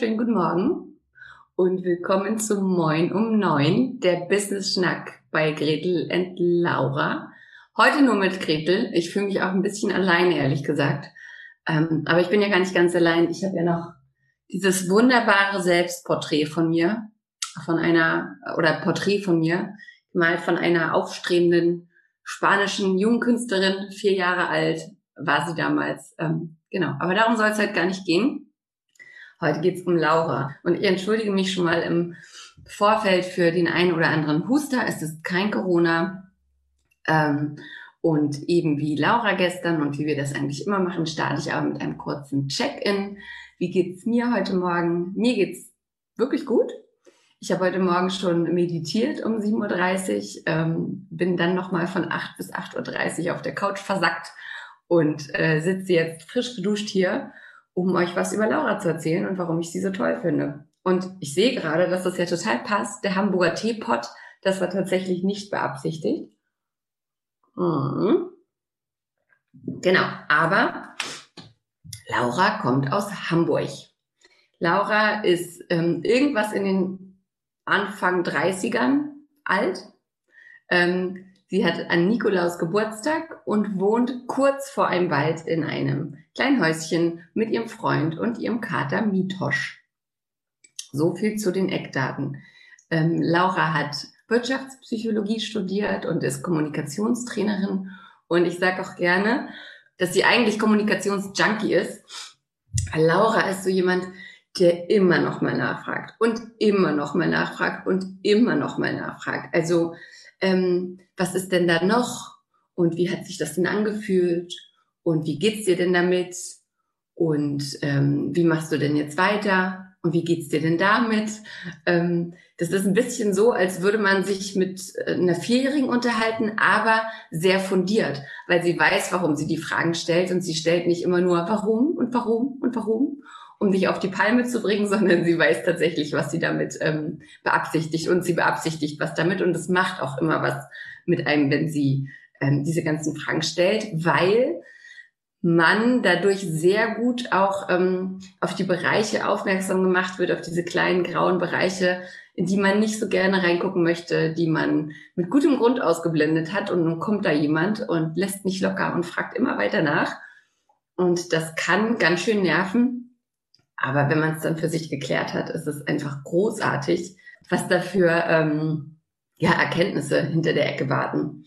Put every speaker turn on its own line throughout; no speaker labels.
Wunderschönen guten Morgen und willkommen zum Moin um neun, der Business Schnack bei Gretel und Laura. Heute nur mit Gretel. Ich fühle mich auch ein bisschen alleine, ehrlich gesagt. Ähm, aber ich bin ja gar nicht ganz allein. Ich habe ja noch dieses wunderbare Selbstporträt von mir, von einer, oder Porträt von mir, gemalt von einer aufstrebenden spanischen Jungkünstlerin, vier Jahre alt war sie damals. Ähm, genau, aber darum soll es halt gar nicht gehen. Heute geht's um Laura. Und ich entschuldige mich schon mal im Vorfeld für den einen oder anderen Huster. Es ist kein Corona. Ähm, und eben wie Laura gestern und wie wir das eigentlich immer machen, starte ich aber mit einem kurzen Check-in. Wie geht's mir heute Morgen? Mir geht's wirklich gut. Ich habe heute Morgen schon meditiert um 7.30 Uhr, ähm, bin dann nochmal von 8 bis 8.30 Uhr auf der Couch versackt und äh, sitze jetzt frisch geduscht hier, um euch was über Laura zu erzählen und warum ich sie so toll finde. Und ich sehe gerade, dass das ja total passt. Der Hamburger Teepot, das war tatsächlich nicht beabsichtigt. Mhm. Genau, aber Laura kommt aus Hamburg. Laura ist ähm, irgendwas in den Anfang 30ern alt. Ähm, sie hat an Nikolaus Geburtstag und wohnt kurz vor einem Wald in einem kleinen Häuschen mit ihrem Freund und ihrem Kater Mitosch. So viel zu den Eckdaten. Ähm, Laura hat Wirtschaftspsychologie studiert und ist Kommunikationstrainerin. Und ich sage auch gerne, dass sie eigentlich Kommunikationsjunkie ist. Laura ist so jemand, der immer noch mal nachfragt und immer noch mal nachfragt und immer noch mal nachfragt. Also ähm, was ist denn da noch und wie hat sich das denn angefühlt und wie geht's dir denn damit und ähm, wie machst du denn jetzt weiter? und wie geht's dir denn damit? Ähm, das ist ein bisschen so, als würde man sich mit äh, einer Vierjährigen unterhalten, aber sehr fundiert, weil sie weiß, warum sie die Fragen stellt und sie stellt nicht immer nur warum und warum und warum, um dich auf die Palme zu bringen, sondern sie weiß tatsächlich, was sie damit ähm, beabsichtigt und sie beabsichtigt was damit und es macht auch immer was mit einem, wenn sie ähm, diese ganzen Fragen stellt, weil man dadurch sehr gut auch ähm, auf die Bereiche aufmerksam gemacht wird, auf diese kleinen grauen Bereiche, in die man nicht so gerne reingucken möchte, die man mit gutem Grund ausgeblendet hat. Und nun kommt da jemand und lässt nicht locker und fragt immer weiter nach. Und das kann ganz schön nerven. Aber wenn man es dann für sich geklärt hat, ist es einfach großartig, was dafür ähm, ja, Erkenntnisse hinter der Ecke warten.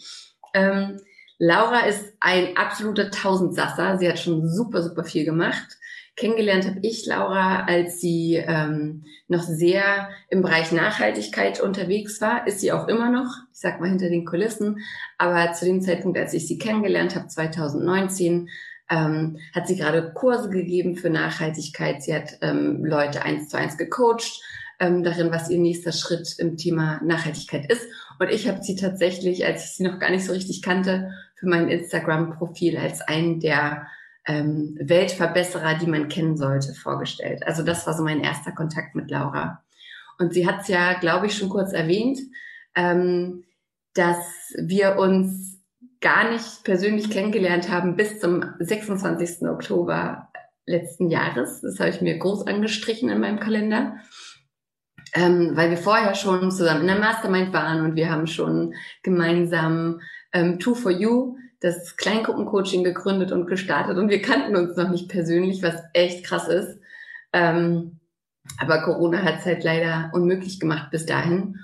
Ähm, Laura ist ein absoluter Tausendsasser. Sie hat schon super, super viel gemacht. Kennengelernt habe ich Laura, als sie ähm, noch sehr im Bereich Nachhaltigkeit unterwegs war. Ist sie auch immer noch, ich sag mal hinter den Kulissen. Aber zu dem Zeitpunkt, als ich sie kennengelernt habe, 2019, ähm, hat sie gerade Kurse gegeben für Nachhaltigkeit. Sie hat ähm, Leute eins zu eins gecoacht ähm, darin, was ihr nächster Schritt im Thema Nachhaltigkeit ist. Und ich habe sie tatsächlich, als ich sie noch gar nicht so richtig kannte, für mein Instagram-Profil als einen der ähm, Weltverbesserer, die man kennen sollte, vorgestellt. Also das war so mein erster Kontakt mit Laura. Und sie hat es ja, glaube ich, schon kurz erwähnt, ähm, dass wir uns gar nicht persönlich kennengelernt haben bis zum 26. Oktober letzten Jahres. Das habe ich mir groß angestrichen in meinem Kalender. Ähm, weil wir vorher schon zusammen in der Mastermind waren und wir haben schon gemeinsam ähm, Two for You, das Kleingruppencoaching gegründet und gestartet und wir kannten uns noch nicht persönlich, was echt krass ist. Ähm, Aber Corona hat es halt leider unmöglich gemacht bis dahin.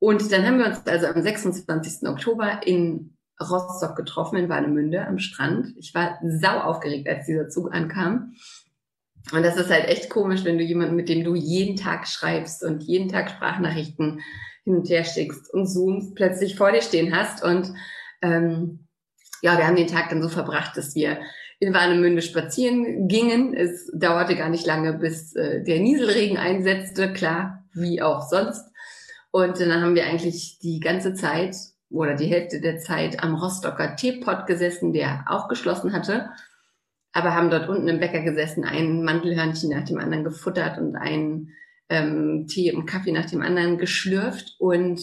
Und dann haben wir uns also am 26. Oktober in Rostock getroffen, in Warnemünde am Strand. Ich war sau aufgeregt, als dieser Zug ankam. Und das ist halt echt komisch, wenn du jemanden, mit dem du jeden Tag schreibst und jeden Tag Sprachnachrichten hin und her schickst und Zooms plötzlich vor dir stehen hast. Und ähm, ja, wir haben den Tag dann so verbracht, dass wir in Warnemünde spazieren gingen. Es dauerte gar nicht lange, bis äh, der Nieselregen einsetzte, klar, wie auch sonst. Und dann haben wir eigentlich die ganze Zeit oder die Hälfte der Zeit am Rostocker Teepot gesessen, der auch geschlossen hatte. Aber haben dort unten im Bäcker gesessen, ein Mandelhörnchen nach dem anderen gefuttert und einen ähm, Tee und Kaffee nach dem anderen geschlürft und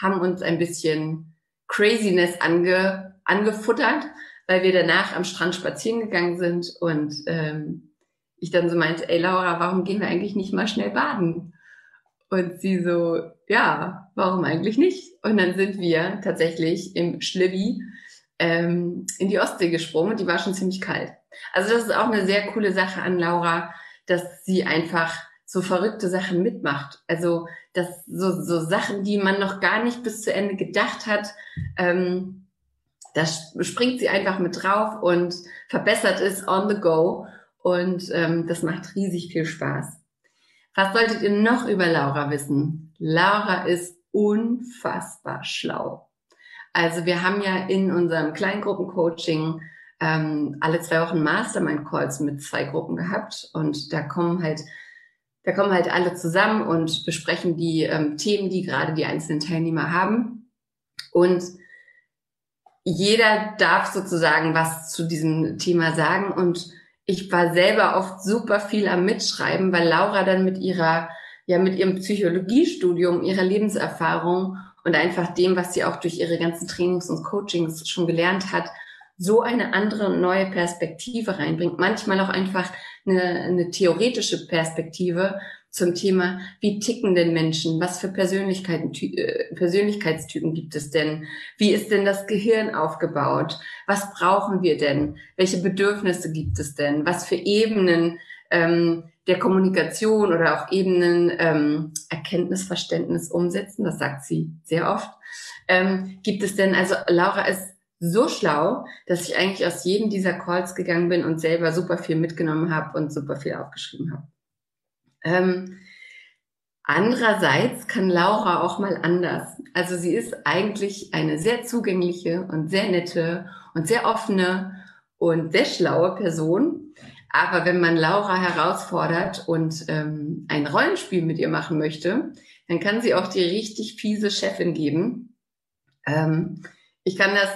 haben uns ein bisschen Craziness ange, angefuttert weil wir danach am Strand spazieren gegangen sind und ähm, ich dann so meinte, ey Laura, warum gehen wir eigentlich nicht mal schnell baden? Und sie so, ja, warum eigentlich nicht? Und dann sind wir tatsächlich im Schlibbi ähm, in die Ostsee gesprungen und die war schon ziemlich kalt. Also das ist auch eine sehr coole Sache an Laura, dass sie einfach so verrückte Sachen mitmacht. Also dass so, so Sachen, die man noch gar nicht bis zu Ende gedacht hat, ähm, da springt sie einfach mit drauf und verbessert es on the go. Und ähm, das macht riesig viel Spaß. Was solltet ihr noch über Laura wissen? Laura ist unfassbar schlau. Also wir haben ja in unserem Kleingruppencoaching ähm, alle zwei Wochen Mastermind-Calls mit zwei Gruppen gehabt und da kommen halt da kommen halt alle zusammen und besprechen die ähm, Themen, die gerade die einzelnen Teilnehmer haben. Und jeder darf sozusagen was zu diesem Thema sagen und ich war selber oft super viel am Mitschreiben, weil Laura dann mit ihrer, ja, mit ihrem Psychologiestudium, ihrer Lebenserfahrung und einfach dem, was sie auch durch ihre ganzen Trainings und Coachings schon gelernt hat, so eine andere neue Perspektive reinbringt. Manchmal auch einfach eine, eine theoretische Perspektive, zum Thema, wie ticken denn Menschen? Was für Persönlichkeiten, äh, Persönlichkeitstypen gibt es denn? Wie ist denn das Gehirn aufgebaut? Was brauchen wir denn? Welche Bedürfnisse gibt es denn? Was für Ebenen ähm, der Kommunikation oder auch Ebenen ähm, Erkenntnisverständnis umsetzen? Das sagt sie sehr oft. Ähm, gibt es denn, also Laura ist so schlau, dass ich eigentlich aus jedem dieser Calls gegangen bin und selber super viel mitgenommen habe und super viel aufgeschrieben habe. Ähm, andererseits kann Laura auch mal anders. Also sie ist eigentlich eine sehr zugängliche und sehr nette und sehr offene und sehr schlaue Person. Aber wenn man Laura herausfordert und ähm, ein Rollenspiel mit ihr machen möchte, dann kann sie auch die richtig fiese Chefin geben. Ähm, ich kann das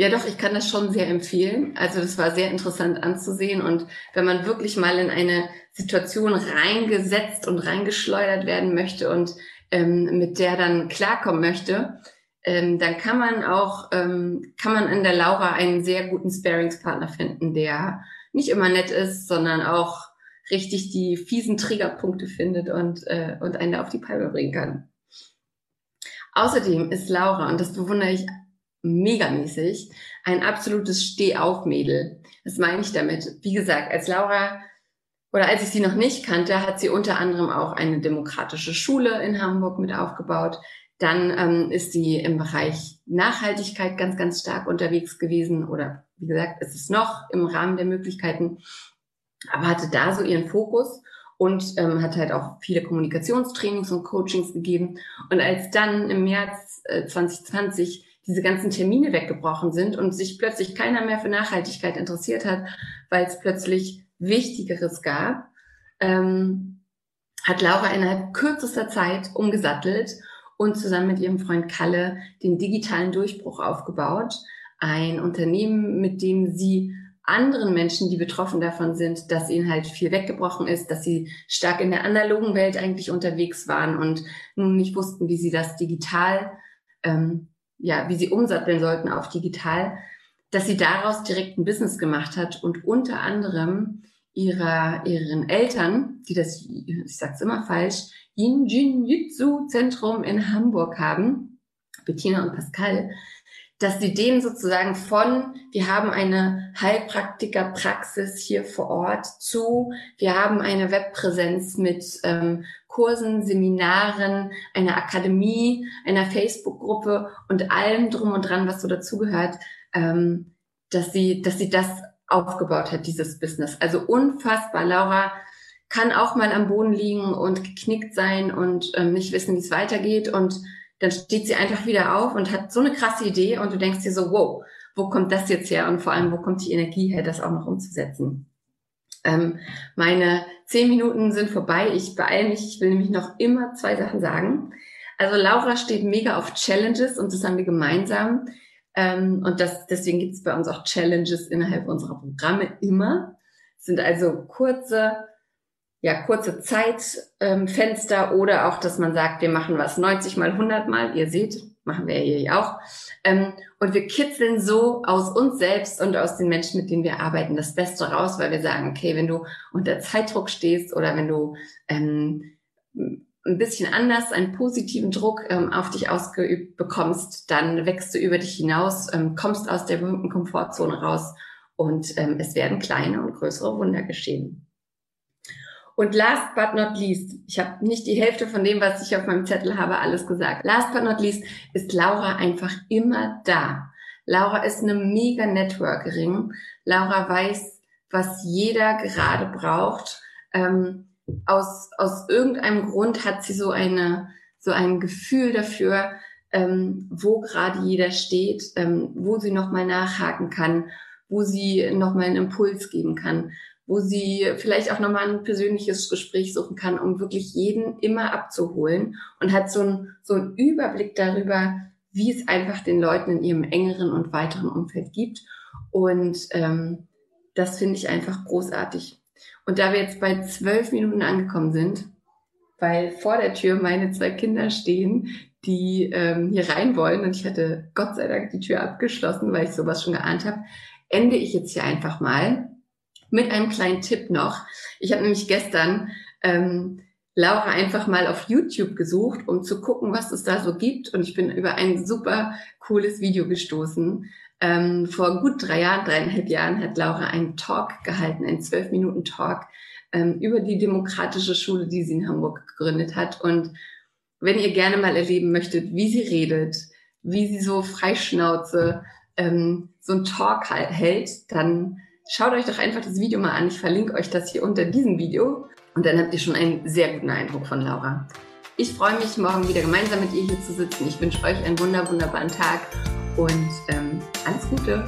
ja, doch, ich kann das schon sehr empfehlen. Also das war sehr interessant anzusehen. Und wenn man wirklich mal in eine Situation reingesetzt und reingeschleudert werden möchte und ähm, mit der dann klarkommen möchte, ähm, dann kann man auch, ähm, kann man in der Laura einen sehr guten Sparingspartner finden, der nicht immer nett ist, sondern auch richtig die fiesen Triggerpunkte findet und, äh, und einen da auf die Palme bringen kann. Außerdem ist Laura, und das bewundere ich megamäßig, ein absolutes Stehauf-Mädel. Das meine ich damit. Wie gesagt, als Laura oder als ich sie noch nicht kannte, hat sie unter anderem auch eine demokratische Schule in Hamburg mit aufgebaut. Dann ähm, ist sie im Bereich Nachhaltigkeit ganz, ganz stark unterwegs gewesen oder wie gesagt, ist es noch im Rahmen der Möglichkeiten, aber hatte da so ihren Fokus und ähm, hat halt auch viele Kommunikationstrainings und Coachings gegeben. Und als dann im März äh, 2020 diese ganzen Termine weggebrochen sind und sich plötzlich keiner mehr für Nachhaltigkeit interessiert hat, weil es plötzlich Wichtigeres gab, ähm, hat Laura innerhalb kürzester Zeit umgesattelt und zusammen mit ihrem Freund Kalle den digitalen Durchbruch aufgebaut. Ein Unternehmen, mit dem sie anderen Menschen, die betroffen davon sind, dass ihnen halt viel weggebrochen ist, dass sie stark in der analogen Welt eigentlich unterwegs waren und nun nicht wussten, wie sie das digital ähm, ja, wie sie umsatteln sollten auf digital, dass sie daraus direkt ein Business gemacht hat und unter anderem ihrer, ihren Eltern, die das, ich sag's immer falsch, Yin Jin Jitsu Zentrum in Hamburg haben, Bettina und Pascal, dass sie denen sozusagen von, wir haben eine Heilpraktikerpraxis hier vor Ort zu, wir haben eine Webpräsenz mit ähm, Kursen, Seminaren, einer Akademie, einer Facebook-Gruppe und allem drum und dran, was so dazugehört, ähm, dass sie, dass sie das aufgebaut hat, dieses Business. Also unfassbar. Laura kann auch mal am Boden liegen und geknickt sein und ähm, nicht wissen, wie es weitergeht und dann steht sie einfach wieder auf und hat so eine krasse Idee und du denkst dir so, wow, wo kommt das jetzt her und vor allem, wo kommt die Energie her, das auch noch umzusetzen? Ähm, meine zehn Minuten sind vorbei. Ich beeile mich. Ich will nämlich noch immer zwei Sachen sagen. Also Laura steht mega auf Challenges und das haben wir gemeinsam. Ähm, und das, deswegen gibt es bei uns auch Challenges innerhalb unserer Programme immer. Es sind also kurze, ja, kurze Zeitfenster ähm, oder auch, dass man sagt, wir machen was 90 mal 100 mal. Ihr seht, machen wir ja hier auch. Ähm, und wir kitzeln so aus uns selbst und aus den Menschen, mit denen wir arbeiten, das Beste raus, weil wir sagen, okay, wenn du unter Zeitdruck stehst oder wenn du ähm, ein bisschen anders einen positiven Druck ähm, auf dich ausgeübt bekommst, dann wächst du über dich hinaus, ähm, kommst aus der berühmten Komfortzone raus und ähm, es werden kleine und größere Wunder geschehen. Und last but not least, ich habe nicht die Hälfte von dem, was ich auf meinem Zettel habe, alles gesagt. Last but not least ist Laura einfach immer da. Laura ist eine mega Networkerin. Laura weiß, was jeder gerade braucht. Ähm, aus, aus irgendeinem Grund hat sie so eine, so ein Gefühl dafür, ähm, wo gerade jeder steht, ähm, wo sie nochmal nachhaken kann, wo sie nochmal einen Impuls geben kann wo sie vielleicht auch nochmal ein persönliches Gespräch suchen kann, um wirklich jeden immer abzuholen und hat so einen, so einen Überblick darüber, wie es einfach den Leuten in ihrem engeren und weiteren Umfeld gibt. Und ähm, das finde ich einfach großartig. Und da wir jetzt bei zwölf Minuten angekommen sind, weil vor der Tür meine zwei Kinder stehen, die ähm, hier rein wollen und ich hatte Gott sei Dank die Tür abgeschlossen, weil ich sowas schon geahnt habe, ende ich jetzt hier einfach mal mit einem kleinen Tipp noch. Ich habe nämlich gestern ähm, Laura einfach mal auf YouTube gesucht, um zu gucken, was es da so gibt. Und ich bin über ein super cooles Video gestoßen. Ähm, vor gut drei Jahren, dreieinhalb Jahren hat Laura einen Talk gehalten, einen zwölf Minuten Talk ähm, über die demokratische Schule, die sie in Hamburg gegründet hat. Und wenn ihr gerne mal erleben möchtet, wie sie redet, wie sie so freischnauze ähm, so ein Talk halt hält, dann Schaut euch doch einfach das Video mal an. Ich verlinke euch das hier unter diesem Video und dann habt ihr schon einen sehr guten Eindruck von Laura. Ich freue mich, morgen wieder gemeinsam mit ihr hier zu sitzen. Ich wünsche euch einen wunder, wunderbaren Tag und ähm, alles Gute.